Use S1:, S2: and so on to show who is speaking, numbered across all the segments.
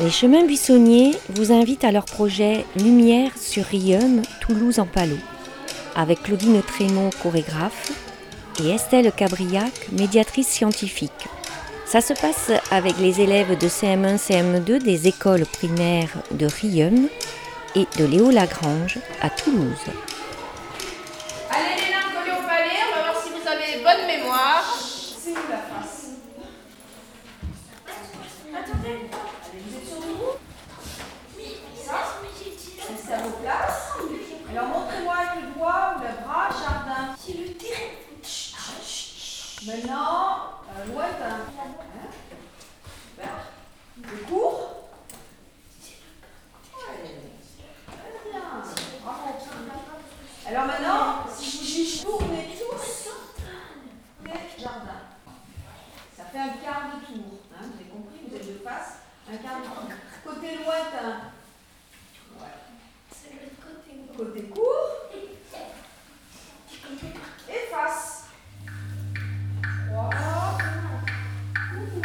S1: Les chemins buissonniers vous invitent à leur projet Lumière sur Riom, Toulouse en Palo, avec Claudine Trémont, chorégraphe, et Estelle Cabriac, médiatrice scientifique. Ça se passe avec les élèves de CM1, CM2 des écoles primaires de Riom et de Léo Lagrange à Toulouse.
S2: Allez les nains collés au palais, on va voir si vous avez bonne mémoire. C'est où la face Attendez, allez, vous êtes sur le groupe Oui, ça Restez à vos places. Alors montrez-moi avec le doigt ou le bras, jardin.
S3: C'est le terrain.
S2: Maintenant, euh, lointain. Hein Super. Le court Ouais. Très bien. Bravo. Alors maintenant, si vous tournez tous, les jardins. Ça fait un quart de tour. Hein, vous avez compris, vous êtes de face. Un quart de tour. Côté lointain.
S3: C'est le côté.
S2: Côté court. Et face. Trois. Ouh.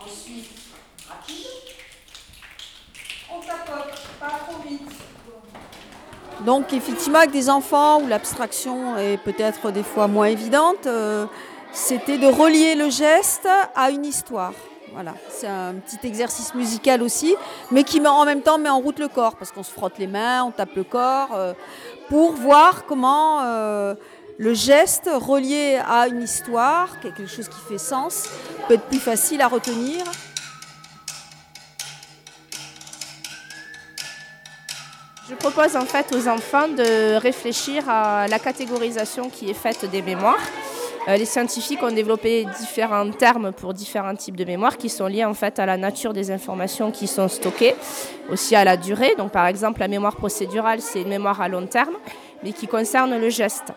S2: Ensuite, rapide. On tapote, pas trop vite.
S4: Donc effectivement, avec des enfants où l'abstraction est peut-être des fois moins évidente, euh, c'était de relier le geste à une histoire. Voilà, c'est un petit exercice musical aussi, mais qui en même temps met en route le corps, parce qu'on se frotte les mains, on tape le corps, euh, pour voir comment euh, le geste relié à une histoire, quelque chose qui fait sens, peut être plus facile à retenir.
S5: Je propose en fait aux enfants de réfléchir à la catégorisation qui est faite des mémoires. Euh, les scientifiques ont développé différents termes pour différents types de mémoires qui sont liés en fait à la nature des informations qui sont stockées, aussi à la durée. Donc par exemple, la mémoire procédurale, c'est une mémoire à long terme, mais qui concerne le geste.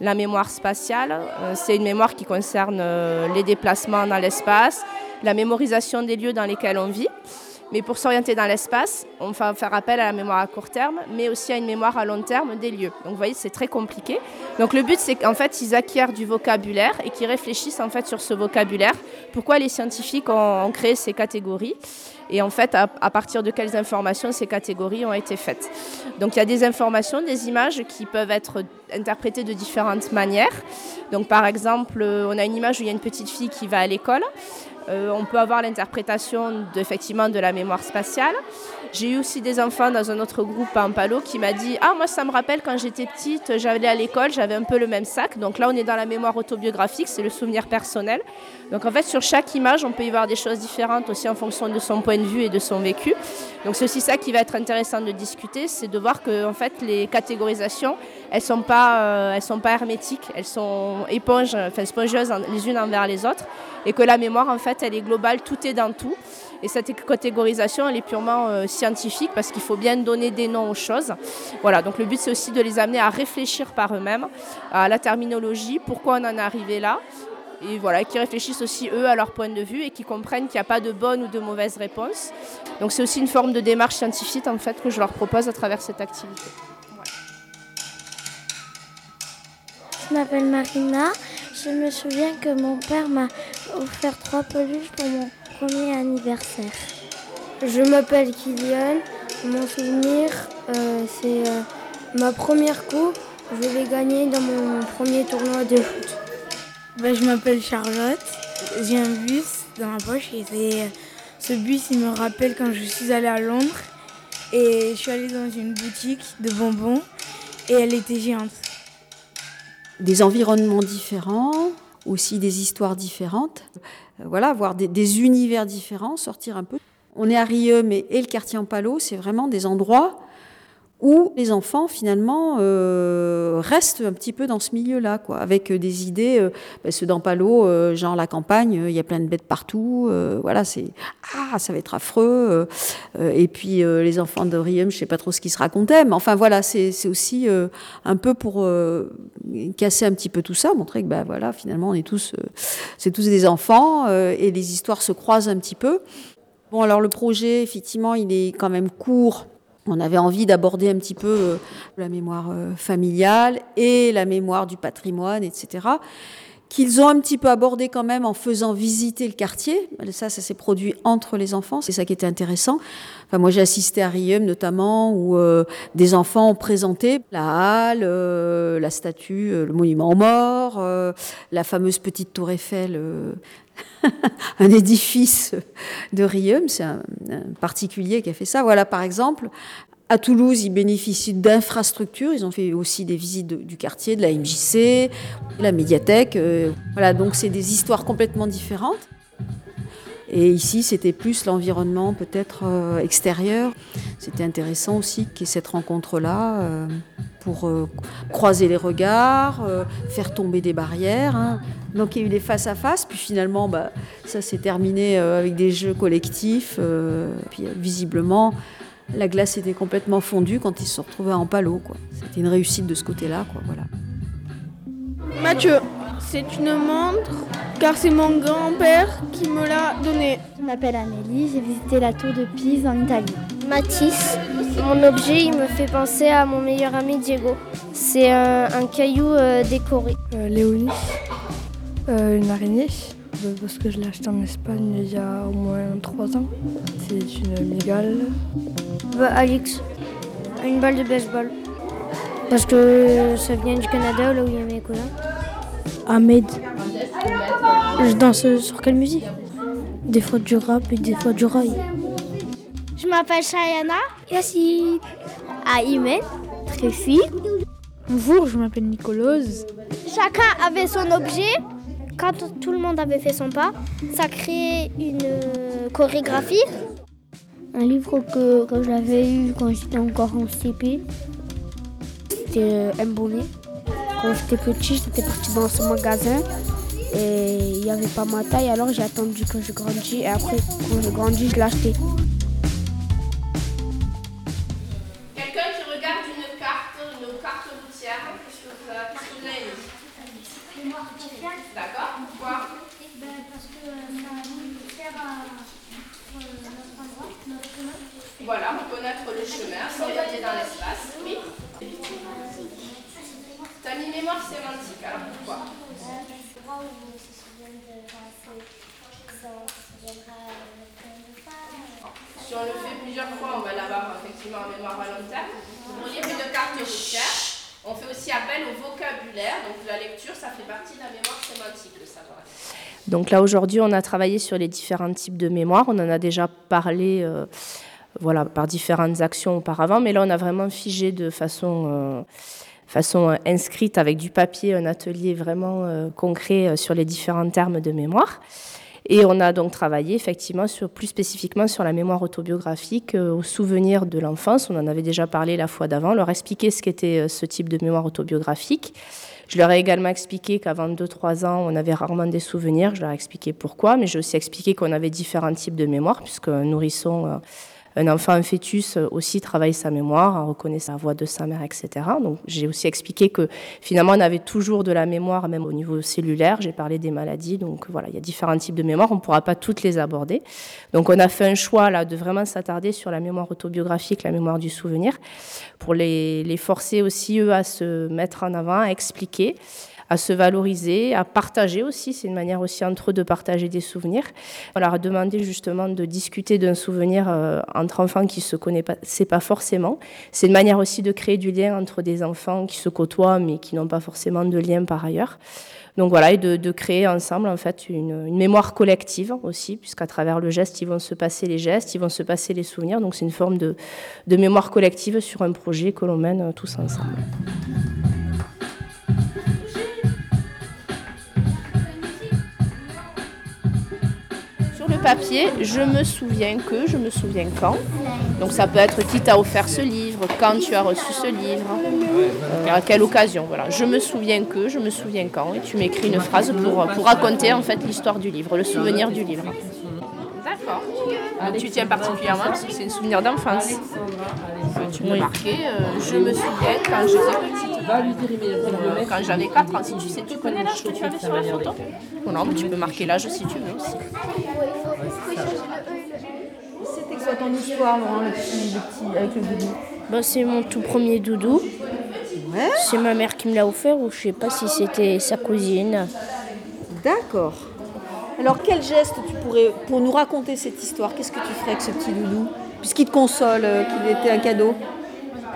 S5: La mémoire spatiale, euh, c'est une mémoire qui concerne euh, les déplacements dans l'espace, la mémorisation des lieux dans lesquels on vit. Mais pour s'orienter dans l'espace, on va faire appel à la mémoire à court terme, mais aussi à une mémoire à long terme des lieux. Donc vous voyez, c'est très compliqué. Donc le but, c'est qu'en fait, ils acquièrent du vocabulaire et qu'ils réfléchissent en fait sur ce vocabulaire. Pourquoi les scientifiques ont, créé ces catégories et en fait, à, à partir de quelles informations ces catégories ont été faites. Donc il y a des informations, des images qui peuvent être interprétées de différentes manières. Donc par exemple, euh, on a une image où il y a une petite fille qui va à l'école. Euh, on peut avoir l'interprétation effectivement de la mémoire spatiale. J'ai eu aussi des enfants dans un autre groupe en Palo qui m'a dit Ah, moi, ça me rappelle quand j'étais petite, j'allais à l'école, j'avais un peu le même sac. Donc là, on est dans la mémoire autobiographique, c'est le souvenir personnel. Donc en fait, sur chaque image, on peut y voir des choses différentes aussi en fonction de son point de vue et de son vécu. Donc c'est aussi ça qui va être intéressant de discuter, c'est de voir que en fait, les catégorisations, elles sont pas, euh, sont pas hermétiques, elles sont éponges, enfin spongieuses les unes envers les autres, et que la mémoire, en fait, elle est globale, tout est dans tout. Et cette catégorisation, elle est purement euh, scientifique parce qu'il faut bien donner des noms aux choses. Voilà, donc le but, c'est aussi de les amener à réfléchir par eux-mêmes à la terminologie, pourquoi on en est arrivé là. Et voilà, qui réfléchissent aussi eux à leur point de vue et qui comprennent qu'il n'y a pas de bonne ou de mauvaise réponse. Donc c'est aussi une forme de démarche scientifique en fait que je leur propose à travers cette activité.
S3: Je m'appelle Marina. Je me souviens que mon père m'a offert trois peluches pour mon premier anniversaire. Je m'appelle Kylian. Mon souvenir, euh, c'est euh, ma première coupe. Je l'ai gagnée dans mon premier tournoi de foot.
S6: Ben, je m'appelle Charlotte. J'ai un bus dans ma poche et c'est- ce bus il me rappelle quand je suis allée à Londres et je suis allée dans une boutique de bonbons et elle était géante.
S4: des environnements différents, aussi des histoires différentes. Euh, Voilà, voir des, des univers différents, sortir un peu. On est à Rieux, mais et le quartier en Palo, c'est vraiment des endroits où les enfants finalement euh, restent un petit peu dans ce milieu-là, quoi, avec euh, des idées. Euh, ben, ceux d'Ampalo, euh, genre la campagne, il y a plein de bêtes partout. euh, voilà, c'est ah, ça va être affreux. euh, et puis les enfants de Rieux, je sais pas trop ce qu'ils se racontaient, mais enfin voilà, c'est aussi un peu pour casser un petit peu tout ça, montrer que ben voilà, finalement on est tous, c'est tous des enfants et les histoires se croisent un petit peu. Bon alors le projet, effectivement, il est quand même court. On avait envie d'aborder un petit peu euh, la mémoire euh, familiale et la mémoire du patrimoine, etc. qu'ils ont un petit peu abordé quand même en faisant visiter le quartier. Ça, ça s'est produit entre les enfants, c'est ça qui était intéressant. Enfin, moi, j'ai assisté à Riem notamment, où euh, des enfants ont présenté la halle, euh, la statue, euh, le monument aux morts, la fameuse petite tour Eiffel. un édifice de Riem, c'est un, un, particulier qui a fait ça. Voilà, par exemple, à Toulouse, ils bénéficient d'infrastructures. Ils ont fait aussi des visites de, du quartier, de la MJC, la médiathèque. Euh, voilà, donc c'est des histoires complètement différentes. Et ici, c'était plus l'environnement peut-être euh, extérieur. C'était intéressant aussi qu'il y ait cette rencontre-là euh, pour croiser les regards, faire tomber des barrières. Hein. Donc il y a eu des face-à-face, puis finalement, bah, ça s'est terminé avec des jeux collectifs. puis visiblement, la glace était complètement fondue quand ils se sont retrouvés en palo. C'était une réussite de ce côté-là. Quoi, voilà.
S7: Mathieu, c'est une montre car c'est mon grand-père qui me l'a donnée.
S3: Je m'appelle Amélie, j'ai visité la tour de Pise en Italie.
S8: Mathis, mon objet il me fait penser à mon meilleur ami Diego. C'est un, un caillou euh, décoré.
S9: Euh, Léonie, euh, une araignée, parce que je l'ai acheté en Espagne il y a au moins 3 ans. C'est une migale.
S8: Bah, Alix, une balle de baseball. Parce que ça vient du Canada, là où il y a mes cousins.
S9: Ahmed,
S8: Je danse sur quelle musique? Des fois du rap et des fois du rail.
S3: Je m'appelle Shayana.
S8: Yacine, Aïmen, Tréfi.
S9: bonjour, je m'appelle Nicolose.
S3: Chacun avait son objet. Quand tout le monde avait fait son pas, ça créait une euh, chorégraphie.
S8: Un livre que, que j'avais eu quand j'étais encore en CP. C'était euh, un bonnet. Quand j'étais petit, j'étais partie dans ce magasin et il n'y avait pas ma taille, alors j'ai attendu que je grandisse et après, quand je grandis, je l'ai
S5: Le chemin, s'orienter dans l'espace. Oui T'as mis mémoire sémantique, alors pourquoi? Si on le fait plusieurs fois, on va l'avoir effectivement en mémoire volontaire. Pour lire une carte routière, on fait aussi appel au vocabulaire. Donc la lecture, ça fait partie de la mémoire sémantique, le savoir. Donc là, aujourd'hui, on a travaillé sur les différents types de mémoire. On en a déjà parlé euh, voilà, par différentes actions auparavant, mais là, on a vraiment figé de façon... Euh, façon euh, inscrite avec du papier, un atelier vraiment euh, concret sur les différents termes de mémoire. Et on a donc travaillé effectivement sur, plus spécifiquement sur la mémoire autobiographique, euh, au souvenir de l'enfance. On en avait déjà parlé la fois d'avant, leur expliquer ce qu'était ce type de mémoire autobiographique. Je leur ai également expliqué qu'avant 2-3 ans, on avait rarement des souvenirs. Je leur ai expliqué pourquoi, mais j'ai aussi expliqué qu'on avait différents types de mémoire, puisque nourrisson, euh, un enfant, un fœtus euh, aussi travaille sa mémoire, reconnaît sa voix de sa mère, etc. Donc j'ai aussi expliqué que finalement on avait toujours de la mémoire, même au niveau cellulaire. J'ai parlé des maladies, donc voilà, il y a différents types de mémoire. On ne pourra pas toutes les aborder. Donc on a fait un choix là de vraiment s'attarder sur la mémoire autobiographique, la mémoire du souvenir, pour les, les forcer aussi eux à se mettre en avant, à expliquer à se valoriser, à partager aussi. C'est une manière aussi entre eux de partager des souvenirs. On leur a demandé justement de discuter d'un souvenir euh, entre enfants qui se connaissaient pas forcément. C'est une manière aussi de créer du lien entre des enfants qui se côtoient mais qui n'ont pas forcément de lien par ailleurs. Donc voilà, et de, créer ensemble en fait une, mémoire collective aussi, puisqu'à travers le geste, ils vont se passer les gestes, ils vont se passer les souvenirs. Donc c'est une forme de, de mémoire collective sur un projet que l'on mène euh, tous ensemble. Papier, je me souviens que, je me souviens quand. Donc ça peut être qui t'a offert ce livre, quand tu as reçu ce livre, à quelle occasion. Voilà. Je me souviens que, je me souviens quand. Et tu m'écris une phrase pour, pour raconter en fait l'histoire du livre, le souvenir du livre. D'accord. Tu tiens particulièrement parce que c'est un souvenir d'enfance. Tu m'as marqué. euh, je me souviens quand j'étais petite. Euh, Quand j'avais 4 ans, si tu sais, tu connais l'âge que tu avais sur la photo Ou non, mais tu peux marquer l'âge si tu veux aussi.
S10: C'était quoi ton histoire, Laurent, le petit, le petit, avec le doudou?
S8: Bah, c'est mon tout premier doudou. C'est ma mère qui me l'a offert ou je sais pas si c'était sa cousine.
S4: D'accord. Alors quel geste tu pourrais, pour nous raconter cette histoire, qu'est-ce que tu ferais avec ce petit loulou Puisqu'il te console, euh, qu'il était un cadeau.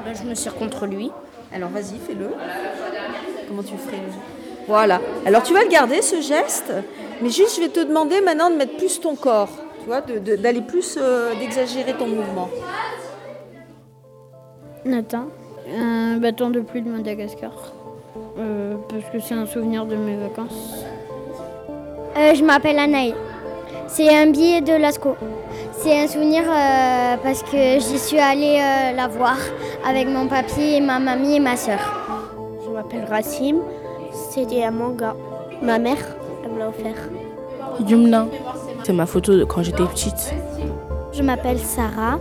S8: Ben, je me sers contre lui.
S4: Alors vas-y, fais-le. Comment tu ferais le Voilà. Alors tu vas le garder, ce geste, mais juste je vais te demander maintenant de mettre plus ton corps, tu vois, de- de- d'aller plus, euh, d'exagérer ton mouvement.
S8: Nathan, un bâton de pluie de Madagascar. Euh, parce que c'est un souvenir de mes vacances.
S3: Euh, je m'appelle Anaï. C'est un billet de Lascaux. C'est un souvenir euh, parce que j'y suis allée euh, la voir avec mon papy, et ma mamie et ma soeur.
S8: Je m'appelle Racim. C'était un manga. Ma mère, elle me l'a offert.
S7: Yumna. C'est ma photo de quand j'étais petite.
S3: Je m'appelle Sarah.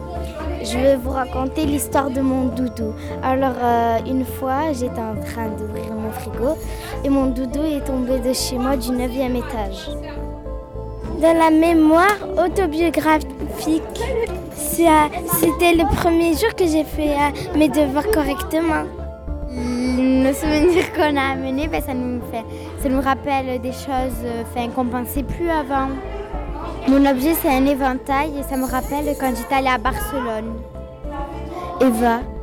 S3: Je vais vous raconter l'histoire de mon doudou. Alors, euh, une fois, j'étais en train d'ouvrir mon frigo et mon doudou est tombé de chez moi du 9e étage. Dans la mémoire autobiographique, c'était le premier jour que j'ai fait euh, mes devoirs correctement. Le souvenir qu'on a amené, ben, ça, nous fait, ça nous rappelle des choses euh, enfin, qu'on ne pensait plus avant. Mon objet, c'est un éventail et ça me rappelle quand j'étais allée à Barcelone. Eva.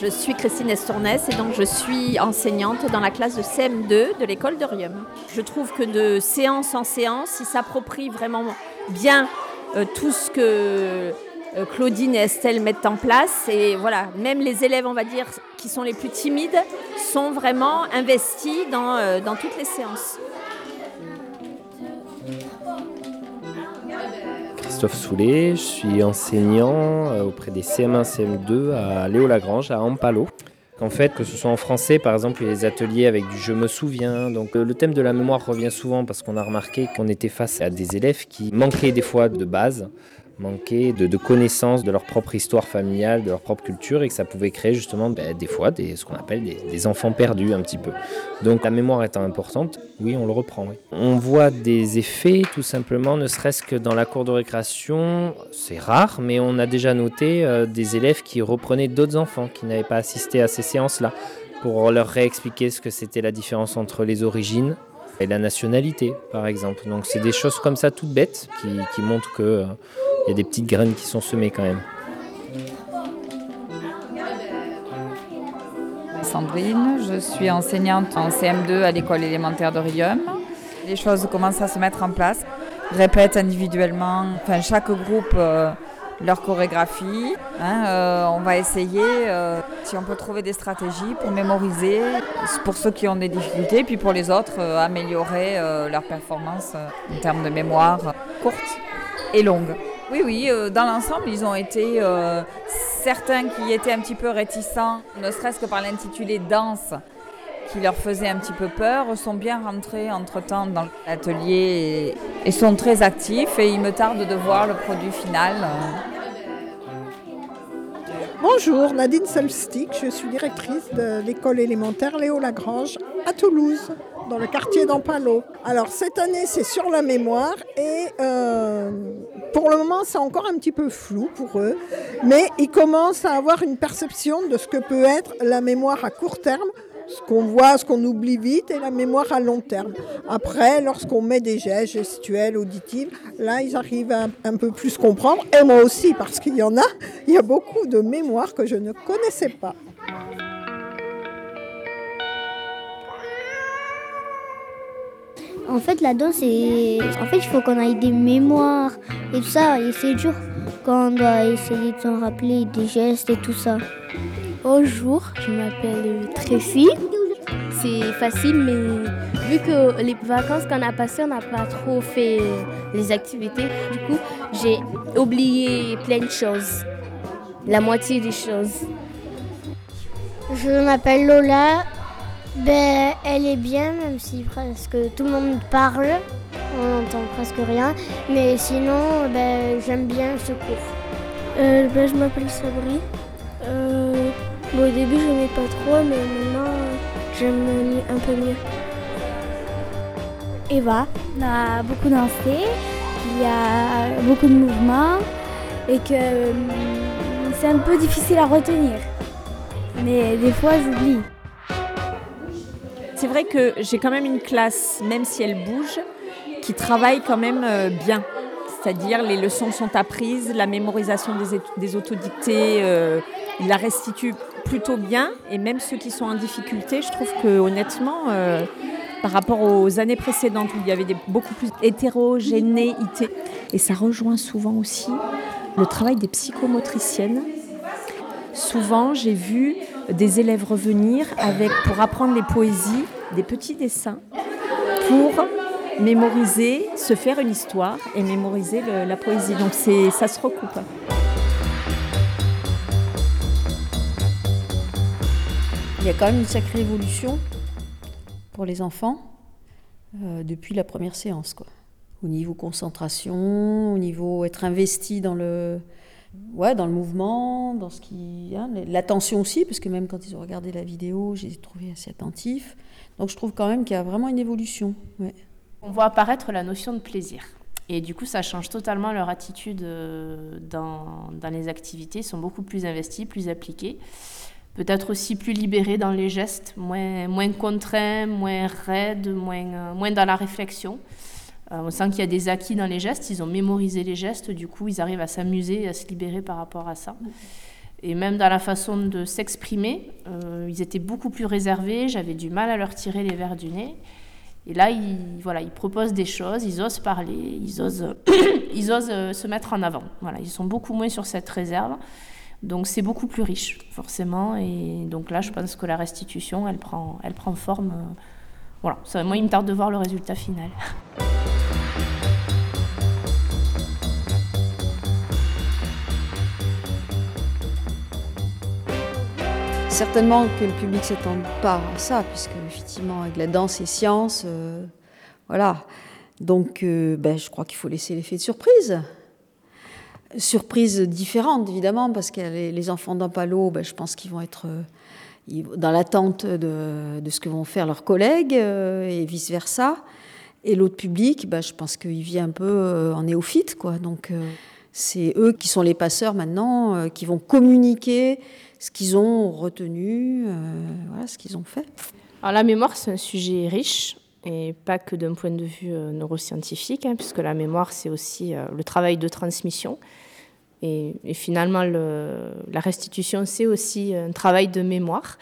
S11: Je suis Christine Estournès et donc je suis enseignante dans la classe de CM2 de l'école de Rium. Je trouve que de séance en séance, ils s'approprient vraiment bien euh, tout ce que euh, Claudine et Estelle mettent en place. Et voilà, même les élèves, on va dire, qui sont les plus timides, sont vraiment investis dans, euh, dans toutes les séances.
S12: Christophe Soulet, je suis enseignant euh, auprès des CM1, CM2 à Léo Lagrange, à Ampalo. En fait, que ce soit en français, par exemple, des ateliers avec du je me souviens. Donc euh, le thème de la mémoire revient souvent parce qu'on a remarqué qu'on était face à des élèves qui manquaient des fois de base, manquaient de, connaissances de leur propre histoire familiale, de leur propre culture, et que ça pouvait créer justement ben, des fois des, ce qu'on appelle des, des enfants perdus un petit peu. Donc la mémoire étant importante, oui, on le reprend. oui. On voit des effets tout simplement, ne serait-ce que dans la cour de récréation, c'est rare, mais on a déjà noté euh, des élèves qui reprenaient d'autres enfants qui n'avaient pas assisté à ces séances-là pour leur réexpliquer ce que c'était la différence entre les origines et la nationalité, par exemple. Donc c'est des choses comme ça toutes bêtes qui, montrent que euh, y a des petites graines qui sont semées quand même.
S13: Sandrine, je suis enseignante en CM2 à l'école élémentaire de Rium. Les choses commencent à se mettre en place, répètent individuellement, enfin chaque groupe euh, leur chorégraphie. hein, euh, on va essayer euh, si on peut trouver des stratégies pour mémoriser, pour ceux qui ont des difficultés, puis pour les autres, euh, améliorer leur performance en termes de mémoire courte et longue. Oui, oui, dans l'ensemble, ils ont été certains qui étaient un petit peu réticents, ne serait-ce que par l'intitulé danse qui leur faisait un petit peu peur, sont bien rentrés entre-temps dans l'atelier et, sont très actifs et il me tarde de voir le produit final.
S14: Bonjour, Nadine Solstic, je suis directrice de l'école élémentaire Léo Lagrange à Toulouse, dans le quartier d'Ampalo. Alors cette année c'est sur la mémoire et euh, pour le moment c'est encore un petit peu flou pour eux, mais ils commencent à avoir une perception de ce que peut être la mémoire à court terme ce qu'on voit, ce qu'on oublie vite et la mémoire à long terme. Après, lorsqu'on met des gestes gestuels, auditifs, là, ils arrivent à un peu plus comprendre. Et moi aussi, parce qu'il y en a, il y a beaucoup de mémoires que je ne connaissais pas.
S3: En fait, la danse. En fait, il faut qu'on ait des mémoires et tout ça. Et c'est dur quand on doit essayer de s'en rappeler des gestes et tout ça.
S15: Bonjour, je m'appelle Tracy. C'est facile, mais vu que les vacances qu'on a passées, on n'a pas trop fait les activités, du coup, j'ai oublié plein de choses. La moitié des choses.
S3: Je m'appelle Lola. Ben, elle est bien, même si presque tout le monde parle. On n'entend presque rien. Mais sinon, ben, j'aime bien ce cours.
S7: Euh, ben, je m'appelle Sabri. Euh, bon, au début, je n'aimais pas trop, mais maintenant, euh, j'aime un peu mieux.
S3: Eva. On a beaucoup dansé, il y a beaucoup de mouvements et que hum, c'est un peu difficile à retenir. Mais des fois, j'oublie.
S11: C'est vrai que j'ai quand même une classe, même si elle bouge, qui travaille quand même euh, bien. C'est-à-dire les leçons sont apprises, la mémorisation des, des autodictées, euh, il la restitue plutôt bien. Et même ceux qui sont en difficulté, je trouve que honnêtement, euh, par rapport aux années précédentes où il y avait des, beaucoup plus d'hétérogénéité, et ça rejoint souvent aussi le travail des psychomotriciennes. Souvent, j'ai vu des élèves revenir avec, pour apprendre les poésies, des petits dessins pour mémoriser, se faire une histoire et mémoriser la poésie. Donc ça se recoupe.
S4: Y a quand même une sacrée évolution pour les enfants euh, depuis la première séance. Quoi. Au niveau concentration, au niveau être investi dans le, ouais, dans le mouvement, dans ce qui. Hein, l'attention aussi, parce que même quand ils ont regardé la vidéo, j'ai trouvé assez attentif. Donc je trouve quand même qu'il y a vraiment une évolution.
S5: On voit apparaître la notion de plaisir. Et du coup, ça change totalement leur attitude euh, dans, dans les activités. Ils sont beaucoup plus investis, plus appliqués. Peut-être aussi plus libérés dans les gestes, moins, moins contraints, moins raides, moins, euh, moins dans la réflexion. Euh, on sent qu'il y a des acquis dans les gestes. Ils ont mémorisé les gestes. Du coup, ils arrivent à s'amuser, à se libérer par rapport à ça. Et même dans la façon de s'exprimer, euh, ils étaient beaucoup plus réservés. J'avais du mal à leur tirer les verres du nez. Et là, ils, voilà, ils proposent des choses, ils osent parler, ils osent, ils osent se mettre en avant. Voilà, ils sont beaucoup moins sur cette réserve. Donc c'est beaucoup plus riche, forcément. Et donc là, je pense que la restitution, elle prend, elle prend forme. Euh, voilà, moi, il me tarde de voir le résultat final.
S4: Certainement que le public ne s'attend pas à ça, puisque effectivement, avec la danse et science, euh, voilà. Donc, euh, ben, je crois qu'il faut laisser l'effet de surprise. Surprise différente, évidemment, parce que les, enfants d'Ampalo, ben, je pense qu'ils vont être euh, dans l'attente de, ce que vont faire leurs collègues euh, et vice-versa. Et l'autre public, ben, je pense qu'il vit un peu euh, en néophyte, quoi. Donc, c'est eux qui sont les passeurs maintenant, qui vont communiquer ce qu'ils ont retenu, voilà, ce qu'ils ont fait.
S5: Alors la mémoire, c'est un sujet riche, et pas que d'un point de vue euh, neuroscientifique, hein, puisque la mémoire, c'est aussi euh, le travail de transmission. Et, finalement, le, la restitution, c'est aussi un travail de mémoire.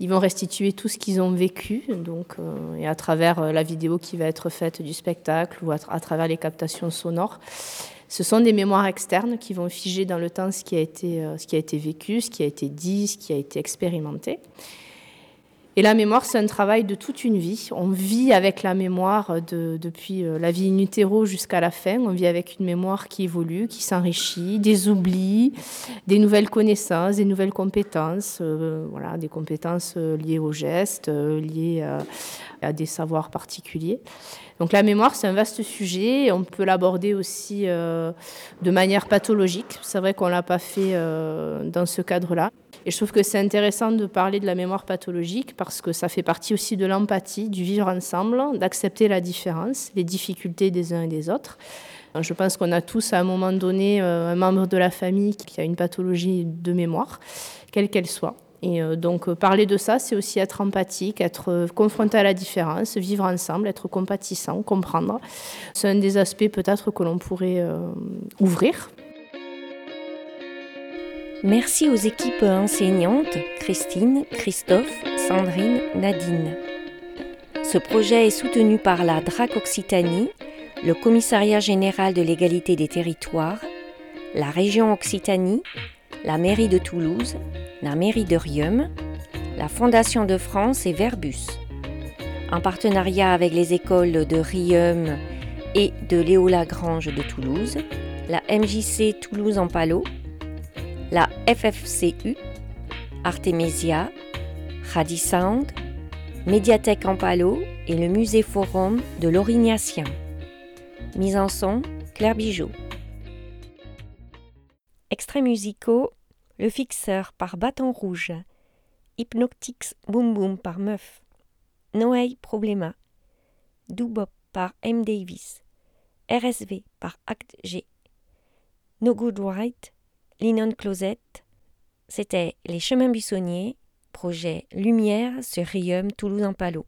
S5: Ils vont restituer tout ce qu'ils ont vécu, donc, euh, et à travers la vidéo qui va être faite du spectacle ou à, à travers les captations sonores. Ce sont des mémoires externes qui vont figer dans le temps ce qui a été, euh, ce qui a été vécu, ce qui a été dit, ce qui a été expérimenté. Et la mémoire, c'est un travail de toute une vie. On vit avec la mémoire de, depuis euh, la vie in jusqu'à la fin. On vit avec une mémoire qui évolue, qui s'enrichit, des oublis, des nouvelles connaissances, des nouvelles compétences, euh, voilà, des compétences euh, liées aux gestes, liées à, des savoirs particuliers. Donc la mémoire, c'est un vaste sujet. On peut l'aborder aussi euh, de manière pathologique. C'est vrai qu'on ne l'a pas fait euh, dans ce cadre-là. Et je trouve que c'est intéressant de parler de la mémoire pathologique parce que ça fait partie aussi de l'empathie, du vivre ensemble, d'accepter la différence, les difficultés des uns et des autres. Je pense qu'on a tous à un moment donné euh, un membre de la famille qui a une pathologie de mémoire, quelle qu'elle soit. Et euh, donc parler de ça, c'est aussi être empathique, être euh, confronté à la différence, vivre ensemble, être compatissant, comprendre. C'est un des aspects peut-être que l'on pourrait euh, ouvrir
S1: Merci aux équipes enseignantes Christine, Christophe, Sandrine, Nadine. Ce projet est soutenu par la DRAC Occitanie, le Commissariat général de l'égalité des territoires, la région Occitanie, la mairie de Toulouse, la mairie de Riom, la Fondation de France et Verbus. En partenariat avec les écoles de Riom et de Léo Lagrange de Toulouse, la MJC Toulouse en Palo, la FFCU, Artemisia, Radisound, Médiathèque en Palo et le Musée Forum de l'Orignacien. Mise en son, Claire Bijot. Musicaux Le Fixeur par Bâton Rouge, Hypnotix Boom Boom par Meuf, Noé Problema, Doubop par M. Davis. RSV par Acte G. No Good Right, Linon Closet. C'était Les Chemins Buissonniers, projet Lumière sur Rium Toulouse en Palo.